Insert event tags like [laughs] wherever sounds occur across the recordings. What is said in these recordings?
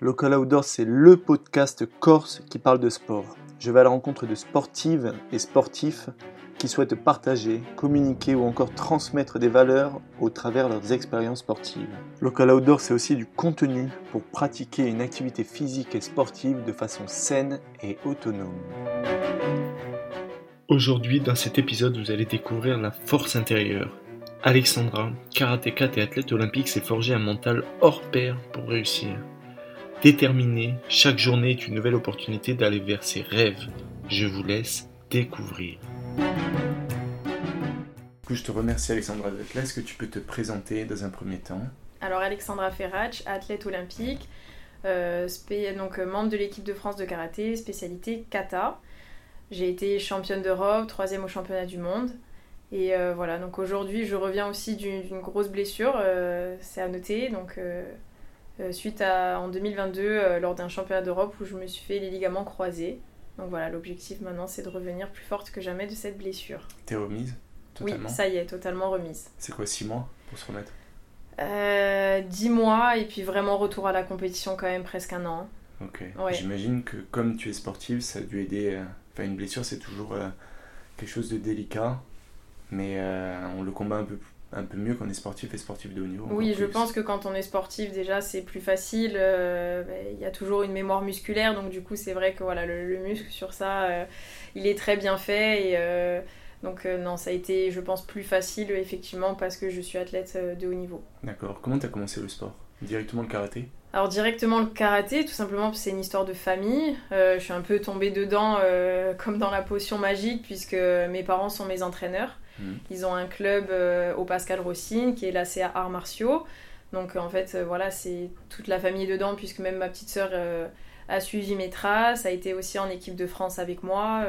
Local Outdoor, c'est le podcast corse qui parle de sport. Je vais à la rencontre de sportives et sportifs qui souhaitent partager, communiquer ou encore transmettre des valeurs au travers leurs expériences sportives. Local Outdoor, c'est aussi du contenu pour pratiquer une activité physique et sportive de façon saine et autonome. Aujourd'hui, dans cet épisode, vous allez découvrir la force intérieure. Alexandra, karatéka et athlète olympique, s'est forgé un mental hors pair pour réussir. Déterminé, chaque journée est une nouvelle opportunité d'aller vers ses rêves. Je vous laisse découvrir. je te remercie Alexandra d'être là. Est-ce que tu peux te présenter dans un premier temps? Alors Alexandra Ferrach, athlète olympique, euh, donc euh, membre de l'équipe de France de karaté, spécialité kata. J'ai été championne d'Europe, troisième au championnat du monde. Et euh, voilà, donc aujourd'hui je reviens aussi d'une grosse blessure, c'est à noter. Donc euh, suite à en 2022 euh, lors d'un championnat d'Europe où je me suis fait les ligaments croisés. Donc voilà, l'objectif maintenant c'est de revenir plus forte que jamais de cette blessure. T'es remise totalement Oui, ça y est, totalement remise. C'est quoi, 6 mois pour se remettre? Euh, 10 mois et puis vraiment retour à la compétition quand même presque un an. Ok. J'imagine que comme tu es sportive, ça a dû aider. Euh, enfin, une blessure c'est toujours quelque chose de délicat, mais on le combat un peu plus un peu mieux quand on est sportif et sportif de haut niveau. Oui, je pense que quand on est sportif, déjà, c'est plus facile. Euh, ben, il y a toujours une mémoire musculaire, donc du coup, c'est vrai que voilà, le, muscle sur ça, euh, il est très bien fait. Et euh, donc, non, ça a été, je pense, plus facile, effectivement, parce que je suis athlète de haut niveau. D'accord. Comment tu as commencé le sport? Directement le karaté? Alors directement le karaté, tout simplement c'est une histoire de famille. je suis un peu tombée dedans comme dans la potion magique puisque mes parents sont mes entraîneurs. Mm. Ils ont un club euh, au Pascal Rossine qui est la CA Arts Martiaux. Donc en fait, euh, voilà, c'est toute la famille dedans, puisque même ma petite sœur euh, a suivi mes traces, a été aussi en équipe de France avec moi.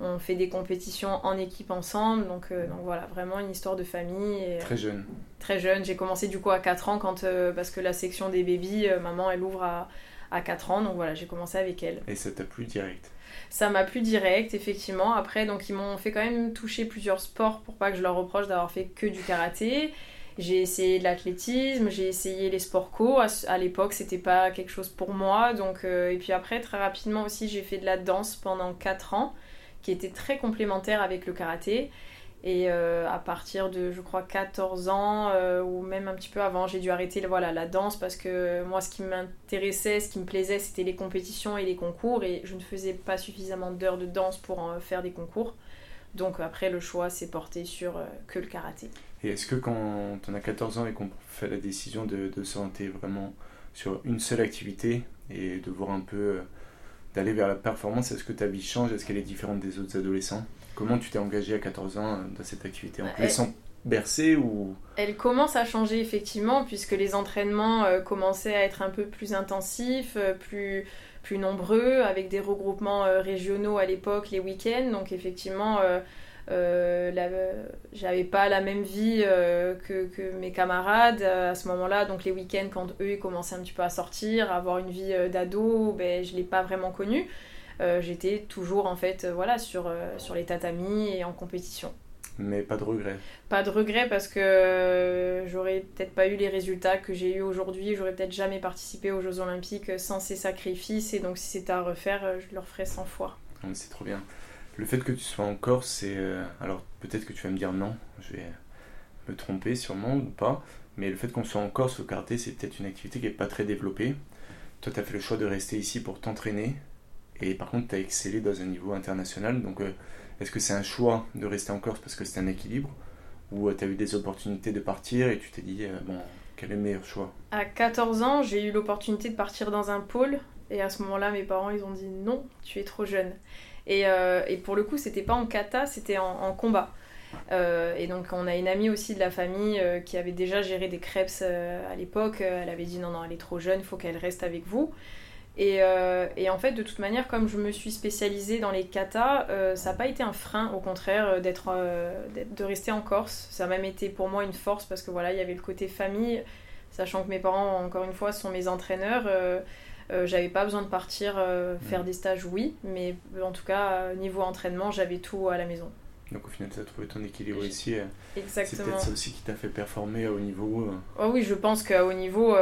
on fait des compétitions en équipe ensemble. Donc, donc voilà, vraiment une histoire de famille. très jeune. Très jeune. J'ai commencé du coup à 4 ans, quand, parce que la section des bébés, maman, elle ouvre à, à 4 ans. Donc voilà, j'ai commencé avec elle. Et ça t'a plu direct? Ça m'a plu direct, effectivement. Après, donc ils m'ont fait quand même toucher plusieurs sports pour pas que je leur reproche d'avoir fait que du karaté. J'ai essayé de l'athlétisme, j'ai essayé les sports co. À, l'époque, c'était pas quelque chose pour moi. Donc, euh, et puis après, très rapidement aussi, j'ai fait de la danse pendant 4 ans, qui était très complémentaire avec le karaté. Et euh, à partir de, je crois, 14 ans, euh, ou même un petit peu avant, j'ai dû arrêter voilà, la danse parce que moi, ce qui m'intéressait, ce qui me plaisait, c'était les compétitions et les concours. Et je ne faisais pas suffisamment d'heures de danse pour en faire des concours. Donc après, le choix s'est porté sur euh, que le karaté. Et est-ce que quand on a 14 ans et qu'on fait la décision de, de s'orienter vraiment sur une seule activité et de voir un peu d'aller vers la performance, est-ce que ta vie change? Est-ce qu'elle est différente des autres adolescents? Comment tu t'es engagé à 14 ans euh, dans cette activité En te laissant bercer ou... Elle commence à changer effectivement puisque les entraînements euh, commençaient à être un peu plus intensifs, euh, plus, plus nombreux, avec des regroupements régionaux à l'époque, les week-ends. Donc effectivement, j'avais pas la même vie que, que, mes camarades à ce moment-là. Donc les week-ends, quand eux ils commençaient un petit peu à sortir, à avoir une vie d'ado, ben, je l'ai pas vraiment connue. Euh, j'étais toujours en fait euh, voilà sur, euh, sur les tatamis et en compétition. Mais pas de regret. Pas de regret parce que j'aurais peut-être pas eu les résultats que j'ai eu aujourd'hui, j'aurais peut-être jamais participé aux Jeux Olympiques sans ces sacrifices et donc si c'était à refaire, je le referais 100 fois. C'est trop bien. Le fait que tu sois en Corse, c'est. alors peut-être que tu vas me dire non, je vais me tromper sûrement ou pas, mais le fait qu'on soit en Corse au karaté, c'est peut-être une activité qui n'est pas très développée. Toi, tu as fait le choix de rester ici pour t'entraîner et par contre, tu as excellé dans un niveau international. Donc, euh, est-ce que c'est un choix de rester en Corse parce que c'est un équilibre Ou euh, tu as eu des opportunités de partir et tu t'es dit, euh, bon, quel est le meilleur choix? À 14 ans, j'ai eu l'opportunité de partir dans un pôle. Et à ce moment-là, mes parents, ils ont dit non, tu es trop jeune. Et, et pour le coup, c'était pas en kata, c'était en, combat. et donc on a une amie aussi de la famille qui avait déjà géré des crêpes à l'époque. Elle avait dit non, non, elle est trop jeune, il faut qu'elle reste avec vous. Euh, et, en fait, de toute manière, comme je me suis spécialisée dans les katas, euh, ça n'a pas été un frein, au contraire, euh, d'être, de rester en Corse. Ça a même été pour moi une force parce que voilà, il y avait le côté famille, sachant que mes parents, encore une fois, sont mes entraîneurs. j'avais pas besoin de partir faire des stages, oui, mais en tout cas, niveau entraînement, j'avais tout à la maison. Donc au final, tu as trouvé ton équilibre ici. Exactement. C'est peut-être ça aussi qui t'a fait performer à haut niveau. Oh oui, je pense qu'à haut niveau,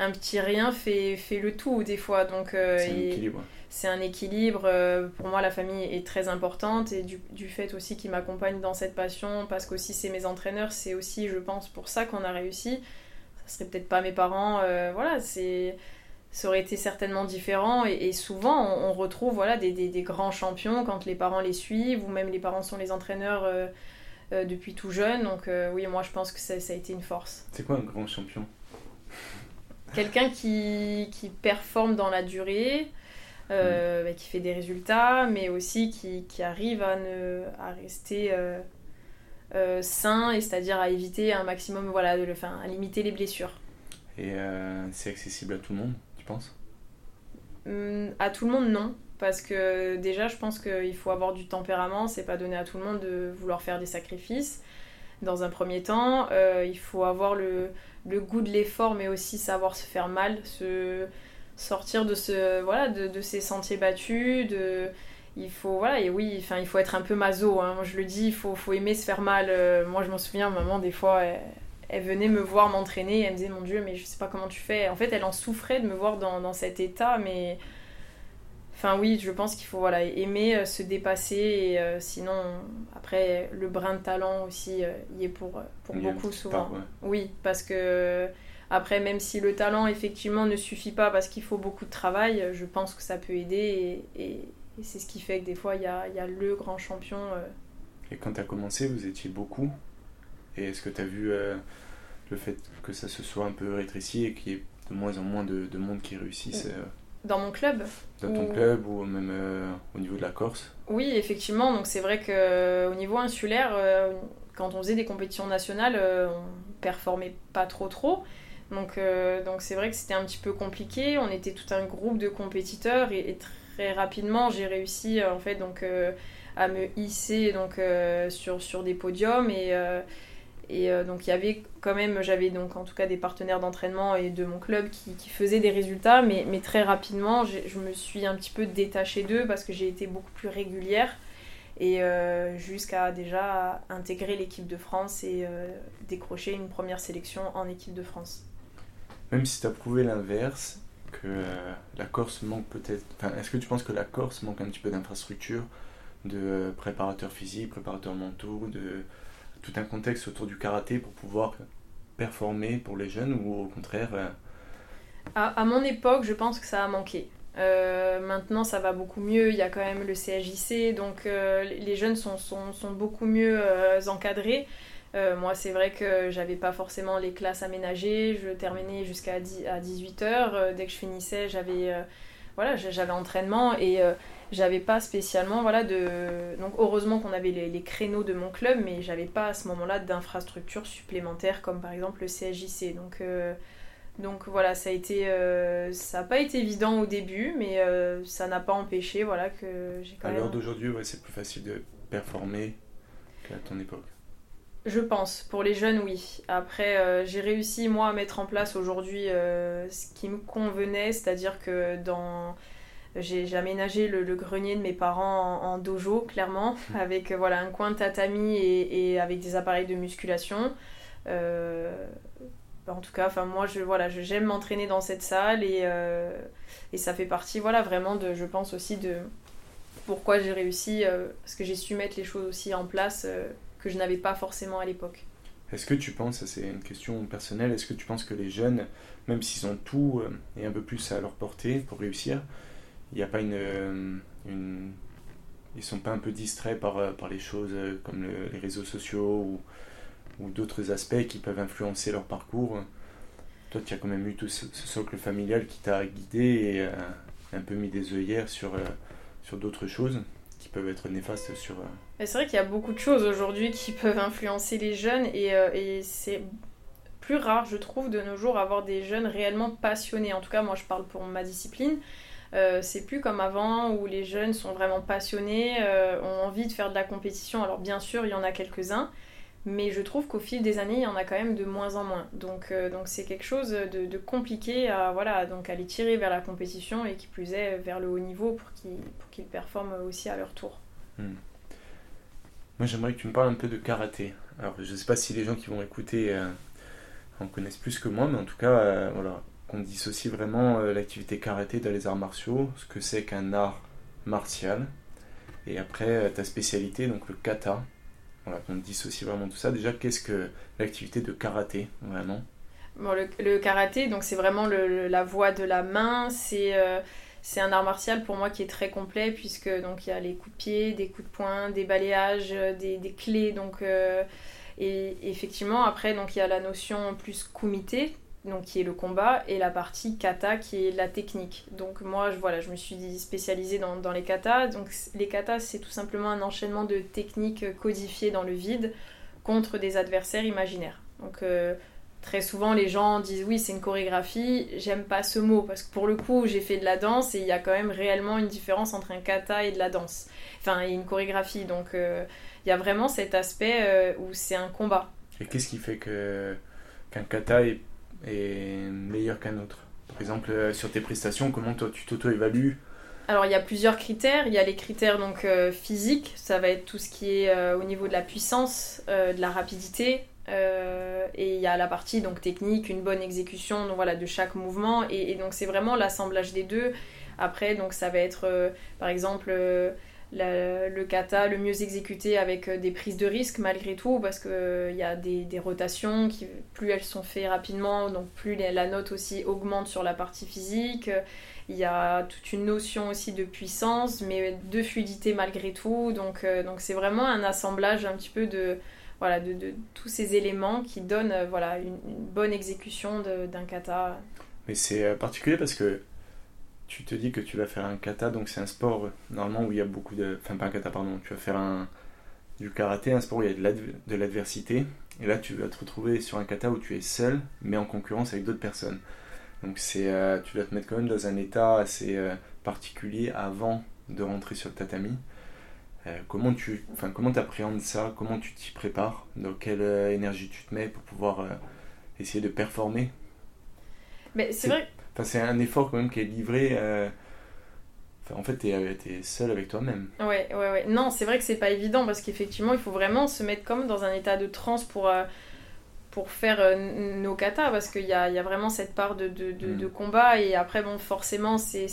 un petit rien fait, fait le tout des fois. Donc, euh, c'est un équilibre. C'est un équilibre. Euh, pour moi, la famille est très importante et du, du fait aussi qu'ils m'accompagnent dans cette passion, parce qu'aussi c'est mes entraîneurs, c'est aussi, je pense, pour ça qu'on a réussi. Ça serait peut-être pas mes parents. Euh, voilà, c'est ça aurait été certainement différent et, souvent on, retrouve voilà des, des, des, grands champions quand les parents les suivent ou même les parents sont les entraîneurs depuis tout jeune donc oui moi je pense que ça, ça a été une force c'est quoi un grand champion? Quelqu'un qui, qui, performe dans la durée, euh, mm. bah, qui fait des résultats, mais aussi qui, qui arrive à, ne, à rester euh, euh, sain, et c'est-à-dire à éviter un maximum, voilà, de le, à limiter les blessures. Et c'est accessible à tout le monde, tu penses? Hum, À tout le monde, non. Parce que déjà, je pense qu'il faut avoir du tempérament, c'est pas donné à tout le monde de vouloir faire des sacrifices. Dans un premier temps, il faut avoir le, goût de l'effort, mais aussi savoir se faire mal, se sortir de ce ces sentiers battus, il faut voilà et oui enfin il faut être un peu maso hein. moi je le dis il faut, aimer se faire mal. Euh, moi je m'en souviens maman des fois elle, venait me voir m'entraîner elle me disait mon dieu mais je sais pas comment tu fais en fait elle en souffrait de me voir dans, dans cet état mais Enfin oui, je pense qu'il faut voilà, aimer euh, se dépasser et euh, sinon après le brin de talent aussi euh, y est pour, pour beaucoup souvent. Oui, parce que après même si le talent effectivement ne suffit pas parce qu'il faut beaucoup de travail, je pense que ça peut aider et, c'est ce qui fait que des fois il y a, y a, le grand champion. Et quand tu as commencé, vous étiez beaucoup et est-ce que tu as vu le fait que ça se soit un peu rétréci et qu'il y ait de moins en moins de, de monde qui réussissent dans mon club Dans ton club ou même euh, au niveau de la Corse Oui, effectivement. Donc c'est vrai qu'au euh, niveau insulaire, euh, quand on faisait des compétitions nationales, on performait pas trop trop. Donc donc c'est vrai que c'était un petit peu compliqué. On était tout un groupe de compétiteurs et, très rapidement j'ai réussi en fait donc à me hisser donc sur sur des podiums et et euh, donc il y avait quand même, j'avais donc en tout cas des partenaires d'entraînement et de mon club qui, faisaient des résultats, mais, mais très rapidement je me suis un petit peu détachée d'eux parce que j'ai été beaucoup plus régulière et euh, jusqu'à déjà intégrer l'équipe de France et euh, décrocher une première sélection en équipe de France. Même si tu as prouvé l'inverse, que la Corse manque peut-être... Enfin, Est-ce que tu penses que la Corse manque un petit peu d'infrastructure, de préparateurs physiques, préparateurs mentaux, de tout un contexte autour du karaté pour pouvoir performer pour les jeunes ou au contraire euh, à, mon époque, je pense que ça a manqué. Euh, maintenant, ça va beaucoup mieux. Il y a quand même le CHJC, donc euh, les jeunes sont, sont, sont beaucoup mieux encadrés. moi, c'est vrai que j'avais pas forcément les classes aménagées. Je terminais jusqu'à 18h. dès que je finissais, j'avais voilà, entraînement j'avais pas spécialement voilà de donc heureusement qu'on avait les, créneaux de mon club mais j'avais pas à ce moment-là d'infrastructures supplémentaires comme par exemple le CSJC donc euh, donc voilà ça a été euh, ça n'a pas été évident au début mais euh, ça n'a pas empêché voilà que j'ai quand à l'heure d'aujourd'hui ouais, c'est plus facile de performer qu'à ton époque. Je pense, pour les jeunes, oui. Après, j'ai réussi, moi, à mettre en place aujourd'hui ce qui me convenait, c'est-à-dire que dans j'ai aménagé le, grenier de mes parents en, dojo, clairement, mmh. avec euh, voilà, un coin de tatami et, et avec des appareils de musculation. Euh, en tout cas, enfin moi, je voilà, j'aime m'entraîner dans cette salle et, euh, et ça fait partie, voilà, vraiment de, je pense aussi de pourquoi j'ai réussi, parce que j'ai su mettre les choses aussi en place que je n'avais pas forcément à l'époque. Est-ce que tu penses, c'est une question personnelle, est-ce que tu penses que les jeunes, même s'ils ont tout et un peu plus à leur portée pour réussir, il n'y a pas euh, une, Ils sont pas un peu distraits par, euh, par les choses euh, comme les réseaux sociaux ou, d'autres aspects qui peuvent influencer leur parcours. Toi, tu as quand même eu tout ce, socle familial qui t'a guidé et un peu mis des œillères sur, sur d'autres choses qui peuvent être néfastes sur... C'est vrai qu'il y a beaucoup de choses aujourd'hui qui [laughs] peuvent influencer les jeunes et, et c'est plus rare, je trouve, de nos jours, avoir des jeunes réellement passionnés. En tout cas, moi, je parle pour ma discipline. Euh, c'est plus comme avant où les jeunes sont vraiment passionnés, euh, ont envie de faire de la compétition. Alors bien sûr, il y en a quelques-uns, mais je trouve qu'au fil des années, il y en a quand même de moins en moins. Donc euh, donc c'est quelque chose de, compliqué à voilà donc à les tirer vers la compétition et qui plus est vers le haut niveau pour qu'ils performent aussi à leur tour. Hmm. Moi, j'aimerais que tu me parles un peu de karaté. Alors, je ne sais pas si les gens qui vont écouter en connaissent plus que moi, mais en tout cas, voilà, qu'on dissocie vraiment l'activité karaté dans les arts martiaux, ce que c'est qu'un art martial, et après ta spécialité, donc le kata. Voilà, qu'on dissocie vraiment tout ça. Déjà, qu'est-ce que l'activité de karaté, vraiment? Bon, le, karaté, donc c'est vraiment la voie de la main, c'est c'est un art martial pour moi qui est très complet puisque donc il y a les coups de pied, des coups de poing, des balayages, euh, des, des clés donc euh, et effectivement après donc il y a la notion plus kumite donc qui est le combat et la partie kata qui est la technique. Donc moi je voilà, je me suis spécialisée dans, dans les katas. Donc les katas c'est tout simplement un enchaînement de techniques codifiées dans le vide contre des adversaires imaginaires. Donc euh, Très souvent, les gens disent oui, c'est une chorégraphie. J'aime pas ce mot parce que pour le coup, j'ai fait de la danse et il y a quand même réellement une différence entre un kata et de la danse. Enfin, et une chorégraphie. Donc, euh, il y a vraiment cet aspect euh, où c'est un combat. Et qu'est-ce qui fait que qu'un kata est, meilleur qu'un autre Par exemple, euh, sur tes prestations, comment toi tu t'auto-évalues? Alors il y a plusieurs critères. Il y a les critères donc physiques, ça va être tout ce qui est au niveau de la puissance, de la rapidité, euh, et il y a la partie donc technique, une bonne exécution donc voilà, de chaque mouvement. Et, donc c'est vraiment l'assemblage des deux. Après, donc ça va être euh, par exemple euh, le kata le mieux exécuté avec des prises de risque malgré tout, parce qu'il y a des, des, rotations, qui, plus elles sont faites rapidement, donc plus la note aussi augmente sur la partie physique. Il y a toute une notion aussi de puissance, mais de fluidité malgré tout. Donc donc c'est vraiment un assemblage un petit peu de voilà, de, tous ces éléments qui donnent euh, voilà, une, bonne exécution d'un kata. Mais c'est euh, particulier parce que tu te dis que tu vas faire un kata, donc c'est un sport euh, normalement où il y a beaucoup de. Enfin, pas un kata, pardon, tu vas faire un, du karaté, un sport où il y a de l'adversité. Et là, tu vas te retrouver sur un kata où tu es seul, mais en concurrence avec d'autres personnes. Donc, c'est, tu dois te mettre quand même dans un état assez particulier avant de rentrer sur le tatami. Euh, comment tu enfin, comment appréhendes ça? Comment tu t'y prépares? Dans quelle euh, énergie tu te mets pour pouvoir euh, essayer de performer? Mais c'est vrai. Enfin, c'est un effort quand même qui est livré. en fait, tu es, seul avec toi-même. Ouais, ouais, ouais. Non, c'est vrai que c'est pas évident parce qu'effectivement, il faut vraiment se mettre comme dans un état de transe pour pour faire nos katas parce qu'il y a, y a, vraiment cette part de, de, de, mm. de, combat et après bon forcément c'est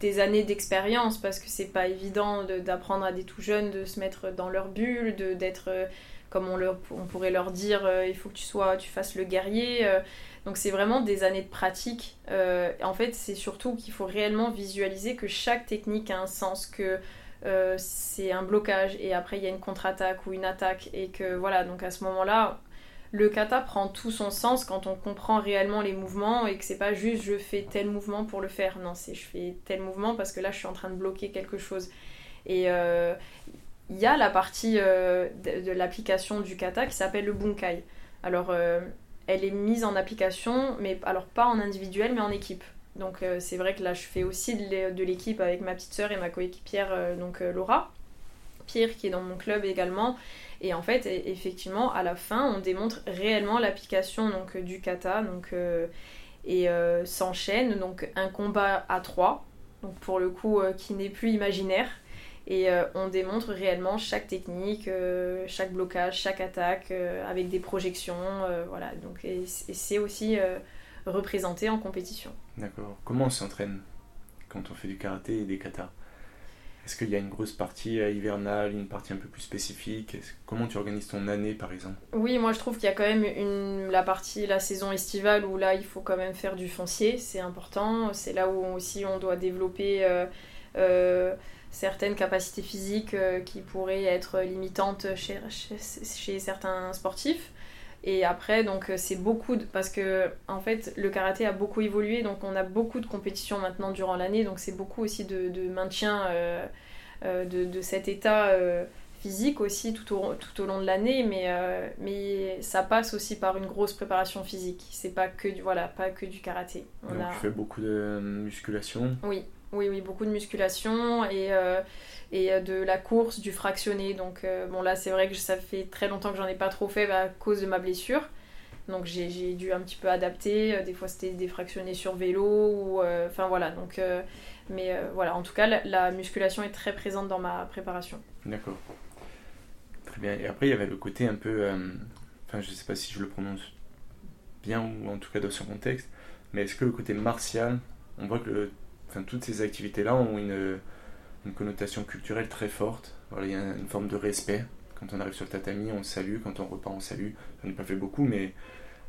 des années d'expérience parce que c'est pas évident d'apprendre à des tout jeunes de se mettre dans leur bulle, de d'être euh, comme on, leur, on pourrait leur dire euh, il faut que tu sois tu fasses le guerrier. Euh. Donc c'est vraiment des années de pratique. en fait, c'est surtout qu'il faut réellement visualiser que chaque technique a un sens, que c'est un blocage et après il y a une contre-attaque ou une attaque et que voilà, donc à ce moment-là, le kata prend tout son sens quand on comprend réellement les mouvements et que c'est pas juste je fais tel mouvement pour le faire. Non, c'est je fais tel mouvement parce que là je suis en train de bloquer quelque chose. Et euh, il y a la partie euh, de, l'application du kata qui s'appelle le bunkai. Alors euh, elle est mise en application, mais alors pas en individuel mais en équipe. Donc c'est vrai que là je fais aussi de l'équipe avec ma petite sœur et ma coéquipière donc Laura. Pierre qui est dans mon club également. Et en fait, e, effectivement, à la fin, on démontre réellement l'application donc du kata. Donc, euh, et euh, s'enchaîne donc un combat à trois, donc pour le coup euh, qui n'est plus imaginaire. Et on démontre réellement chaque technique, chaque blocage, chaque attaque avec des projections. voilà. Donc, et, et c'est aussi représenté en compétition. D'accord. Comment on s'entraîne quand on fait du karaté et des katas? Est-ce qu'il y a une grosse partie euh, hivernale, une partie un peu plus spécifique? Comment tu organises ton année par exemple? Oui, moi je trouve qu'il y a quand même une, la partie, la saison estivale où là il faut quand même faire du foncier, c'est important. C'est là où aussi on doit développer euh, euh, certaines capacités physiques qui pourraient être limitantes chez, chez, certains sportifs. Et après, donc c'est beaucoup de... parce que en fait le karaté a beaucoup évolué, donc on a beaucoup de compétitions maintenant durant l'année, donc c'est beaucoup aussi de, de maintien euh, de, de, cet état euh, physique aussi tout au, tout au long de l'année, mais, euh, mais ça passe aussi par une grosse préparation physique. C'est pas que du, voilà, pas que du karaté. On Donc tu fais beaucoup de musculation Oui, oui, oui, beaucoup de musculation et, et de la course, du fractionné. Donc bon là c'est vrai que ça fait très longtemps que j'en ai pas trop fait à cause de ma blessure. Donc j'ai dû un petit peu adapter. Des fois c'était des fractionnés sur vélo enfin voilà. Donc mais euh, voilà, en tout cas, la, musculation est très présente dans ma préparation. D'accord. Très bien. Et après, il y avait le côté un peu. Euh, enfin, je ne sais pas si je le prononce bien ou en tout cas dans ce contexte. Mais est-ce que le côté martial, on voit que le- enfin, toutes ces activités-là ont une, une connotation culturelle très forte. Voilà, il y a une forme de respect. Quand on arrive sur le tatami, on salue. Quand on repart, on salue. J'en ai pas fait beaucoup, mais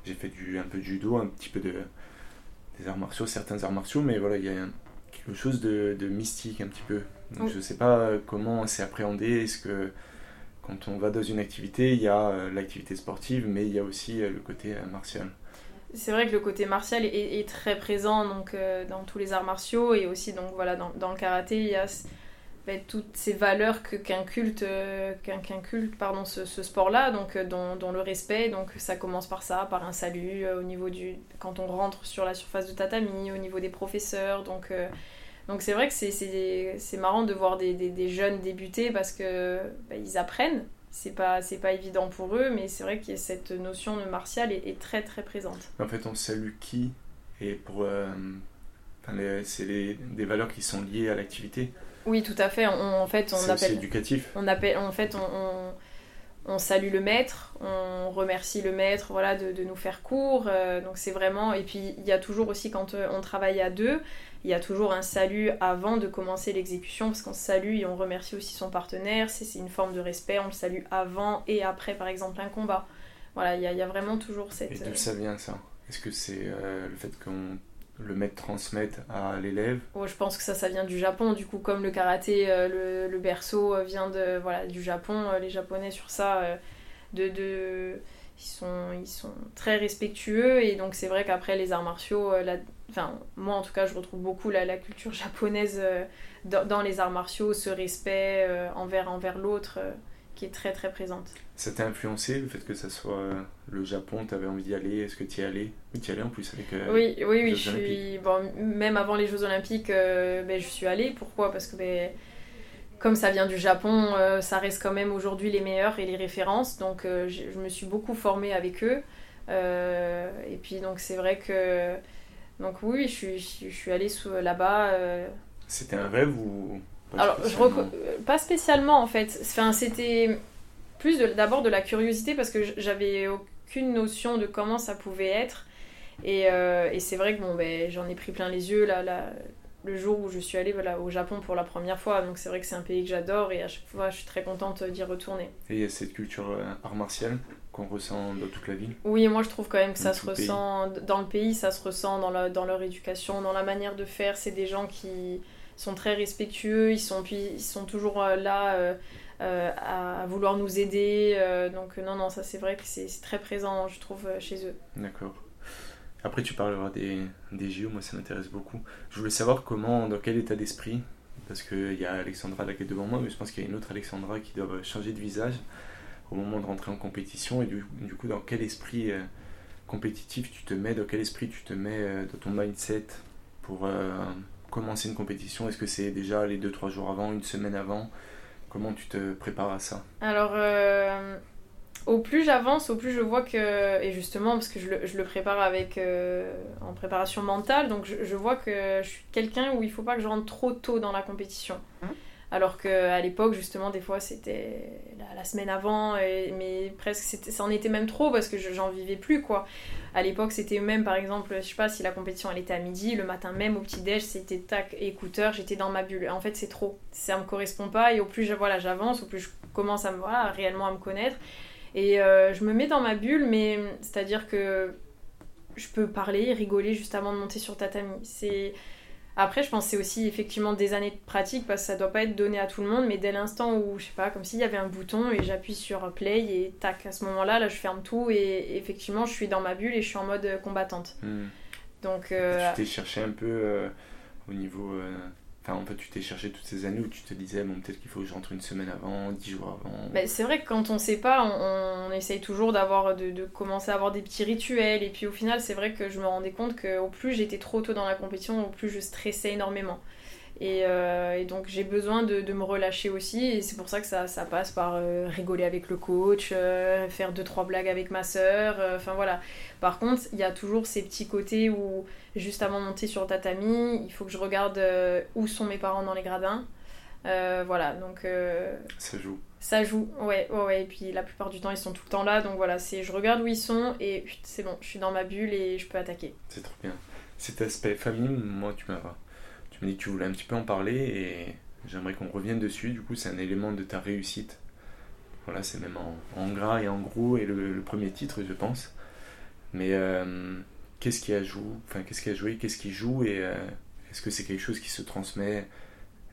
j'ai fait du, un peu de judo, un petit peu de, des arts martiaux, certains arts martiaux, mais voilà, il y a quelque chose de, de mystique un petit peu. Donc Oui. je sais pas comment c'est appréhendé. Est-ce que quand on va dans une activité, il y a euh, l'activité sportive, mais il y a aussi euh, le côté euh, martial? C'est vrai que le côté martial est, très présent donc, euh, dans tous les arts martiaux et aussi donc, voilà, dans, le karaté, il y a c- en fait, toutes ces valeurs qu'inculte euh, pardon, ce, sport-là, donc euh, dont, le respect. Donc ça commence par ça, par un salut au niveau du quand on rentre sur la surface de tatami, au niveau des professeurs. Donc c'est vrai que c'est- marrant de voir des, jeunes débuter parce que ils apprennent. C'est pas c'est pas évident pour eux, mais c'est vrai que cette notion de martial est- est très très présente. En fait, on salue qui et pour. euh, enfin, c'est des valeurs qui sont liées à l'activité. Oui, tout à fait. On, en fait, on appelle, éducatif. on appelle, en fait, on, on, on salue le maître, on remercie le maître, voilà, de, de nous faire cours. euh, donc c'est vraiment. Et puis il y a toujours aussi quand euh, on travaille à deux, il y a toujours un salut avant de commencer l'exécution parce qu'on salue et on remercie aussi son partenaire. C'est une forme de respect. On le salue avant et après, par exemple, un combat. Voilà, il y a, vraiment toujours Et cette. d'où ça vient ça? Est-ce que c'est euh, le fait qu'on le maître transmette à l'élève Oh, je pense que ça, ça vient du Japon. Du coup, comme le karaté, euh, le, berceau euh, vient de, voilà, du Japon, euh, les Japonais sur ça, de, de, ils, sont, ils sont très respectueux. Et donc, c'est vrai qu'après, les arts martiaux, moi en tout cas, je retrouve beaucoup la, la culture japonaise dans, dans les arts martiaux, ce respect envers, envers l'autre qui est très très présente. Ça t'a influencé le fait que ça soit euh, le Japon Tu avais envie d'y aller Est-ce que tu y allais Oui, tu y allais en plus avec. euh, Oui, oui, oui, Jeux je Olympiques. suis. Bon, même avant les Jeux Olympiques, euh, ben, je suis allée. Pourquoi? Parce que ben, comme ça vient du Japon, euh, ça reste quand même aujourd'hui les meilleurs et les références. Donc je me suis beaucoup formée avec eux. Et puis donc c'est vrai que. Donc oui, je suis, je suis- allée là-bas. C'était un rêve ou pas alors, je euh, pas spécialement en fait. Enfin, c'était plus d'abord de la curiosité parce que j'avais aucune notion de comment ça pouvait être. Et, euh, et c'est vrai que bon, ben, j'en ai pris plein les yeux là, là, le jour où je suis allée voilà, au Japon pour la première fois. Donc c'est vrai que c'est un pays que j'adore et à chaque fois je suis très contente d'y retourner. Et il y a cette culture euh, art martial qu'on ressent dans toute la ville? Oui, moi je trouve quand même que ça se pays. ressent dans le pays, ça se ressent dans, la- dans leur éducation, dans la manière de faire. C'est des gens qui sont très respectueux, ils sont, puis, ils sont toujours euh, là euh, euh, à, vouloir nous aider. donc non, non, ça c'est vrai que c'est très présent, je trouve, chez eux. D'accord. Après, tu parleras des, des JO, moi ça m'intéresse beaucoup. Je voulais savoir comment, dans quel état d'esprit, parce qu'il y a Alexandra là qui est devant moi, mais je pense qu'il y a une autre Alexandra qui doit changer de visage au moment de rentrer en compétition, et du, du coup, dans quel esprit compétitif tu te mets, dans quel esprit tu te mets dans ton mindset pour commencer une compétition? Est-ce que c'est déjà les 2-3 jours avant, une semaine avant? Comment tu te prépares à ça? Alors, euh, au plus j'avance, au plus je vois que, et justement parce que je le, je le prépare avec euh, en préparation mentale, donc je, je vois que je suis quelqu'un où il faut pas que je rentre trop tôt dans la compétition. Alors qu'à l'époque, justement, des fois c'était la, semaine avant, mais presque ça en était même trop parce que je- j'en vivais plus quoi. À l'époque, c'était même par exemple, je sais pas si la compétition elle était à midi, le matin même au petit-déj, c'était tac, écouteur, j'étais dans ma bulle. En fait, c'est trop. Ça me correspond pas et au plus voilà, j'avance, au plus je commence à me, voilà, réellement à me connaître. Et euh, je me mets dans ma bulle, mais c'est-à-dire que je peux parler, rigoler juste avant de monter sur tatami. C'est après, je pense que c'est aussi effectivement des années de pratique parce que ça doit pas être donné à tout le monde, mais dès l'instant où, je sais pas, comme s'il y avait un bouton et j'appuie sur play et tac, à ce moment-là, là, je ferme tout et effectivement, je suis dans ma bulle et je suis en mode euh, combattante. Hmm. Donc, euh, Tu t'es cherché un peu euh, au niveau. euh, Enfin, en fait, tu t'es cherché toutes ces années où tu te disais, bon, peut-être qu'il faut que je rentre une semaine avant, dix jours avant. Mais c'est vrai que quand on sait pas, on, on essaye toujours d'avoir de, de commencer à avoir des petits rituels. Et puis au final, c'est vrai que je me rendais compte qu'au plus j'étais trop tôt dans la compétition, au plus je stressais énormément. Et, euh, et donc j'ai besoin de, de me relâcher aussi. Et c'est pour ça que ça, ça passe par euh, rigoler avec le coach, euh, faire deux trois blagues avec ma euh, Enfin voilà. Par contre, il y a toujours ces petits côtés où juste avant de monter sur le tatami, il faut que je regarde où sont mes parents dans les gradins. Voilà, donc Ça joue. ça joue, ouais, ouais, ouais. Et puis la plupart du temps, ils sont tout le temps là. Donc voilà, c'est je regarde où ils sont et c'est bon, je suis dans ma bulle et je peux attaquer. C'est trop bien. cet aspect famille, moi, tu m'as tu voulais un petit peu en parler et j'aimerais qu'on revienne dessus. Du coup, c'est un élément de ta réussite. Voilà, c'est même en, gras et en gros et le, premier titre, je pense. Mais euh, qu'est-ce qui a joué Enfin, qu'est-ce qui a joué Qu'est-ce qui joue Et euh, est-ce que c'est quelque chose qui se transmet?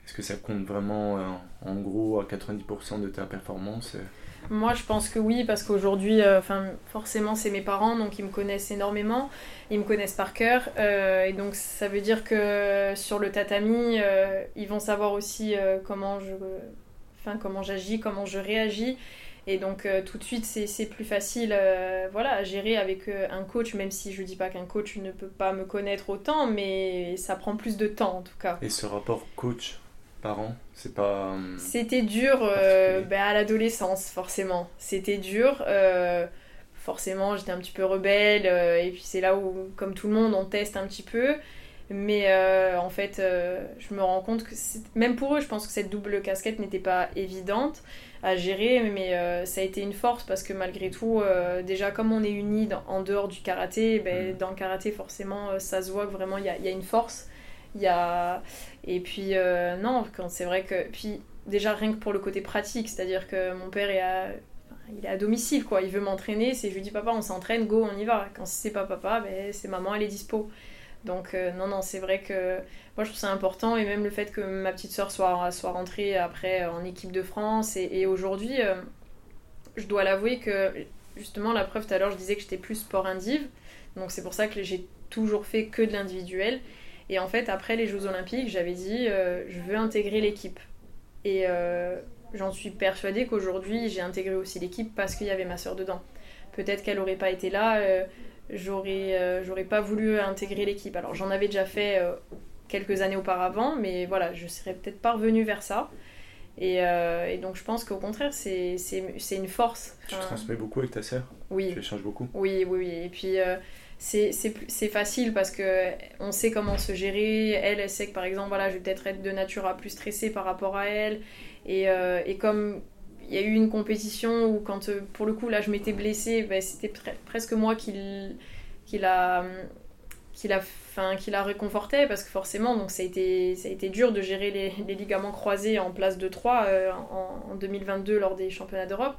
Est-ce que ça compte vraiment en gros à 90% de ta performance? Moi, je pense que oui, parce qu'aujourd'hui, euh, forcément, c'est mes parents, donc ils me connaissent énormément, ils me connaissent par cœur, euh, et donc ça veut dire que sur le tatami, euh, ils vont savoir aussi comment je, enfin, comment j'agis, comment je réagis, et donc tout de suite, c'est plus facile, voilà, à gérer avec un coach, même si je dis pas qu'un coach ne peut pas me connaître autant, mais ça prend plus de temps en tout cas. Et ce rapport coach parents C'est pas. Euh, C'était dur euh, ben, à l'adolescence, forcément. C'était dur. Euh, forcément, j'étais un petit peu rebelle. et puis c'est là où, comme tout le monde, on teste un petit peu. Mais en fait, je me rends compte que même pour eux, je pense que cette double casquette n'était pas évidente à gérer, mais ça a été une force parce que malgré tout, déjà comme on est unis en dehors du karaté, ben, mm. dans le karaté forcément ça se voit que vraiment il y, y a, une force. Il y a... Et puis, euh, non, c'est vrai que. Puis, déjà, rien que pour le côté pratique, c'est-à-dire que mon père est à, il est à domicile, quoi. Il veut m'entraîner, c'est je lui dis papa, on s'entraîne, go, on y va. Quand c'est pas papa, ben, c'est maman, elle est dispo. Donc, euh, non, non, c'est vrai que moi je trouve ça important et même le fait que ma petite soeur soit, soit rentrée après en équipe de France. Et, aujourd'hui, euh, je dois l'avouer que justement, la preuve tout à l'heure, je disais que j'étais plus sport indiv. Donc, c'est pour ça que j'ai toujours fait que de l'individuel. Et en fait, après les Jeux Olympiques, j'avais dit, euh, je veux intégrer l'équipe. Et euh, j'en suis persuadée qu'aujourd'hui, j'ai intégré aussi l'équipe parce qu'il y avait ma sœur dedans. Peut-être qu'elle n'aurait pas été là, euh, j'aurais, j'aurais pas voulu intégrer l'équipe. Alors j'en avais déjà fait quelques années auparavant, mais voilà, je serais peut-être pas revenue vers ça. Et, donc je pense qu'au contraire, c'est, une force. Tu transmets beaucoup avec ta sœur? Oui. Tu échanges beaucoup? Oui, oui, oui. Et puis c'est facile parce que on sait comment se gérer. Elle, elle sait que par exemple, voilà, je vais peut-être être de nature à plus stresser par rapport à elle. Et, euh, et comme il y a eu une compétition où quand euh, pour le coup là je m'étais blessée, ben, c'était presque moi qui, l'a qui l'a enfin, qui la réconfortait parce que forcément donc ça a été ça a été dur de gérer les, ligaments croisés en place de 3 euh, en, 2022 lors des championnats d'Europe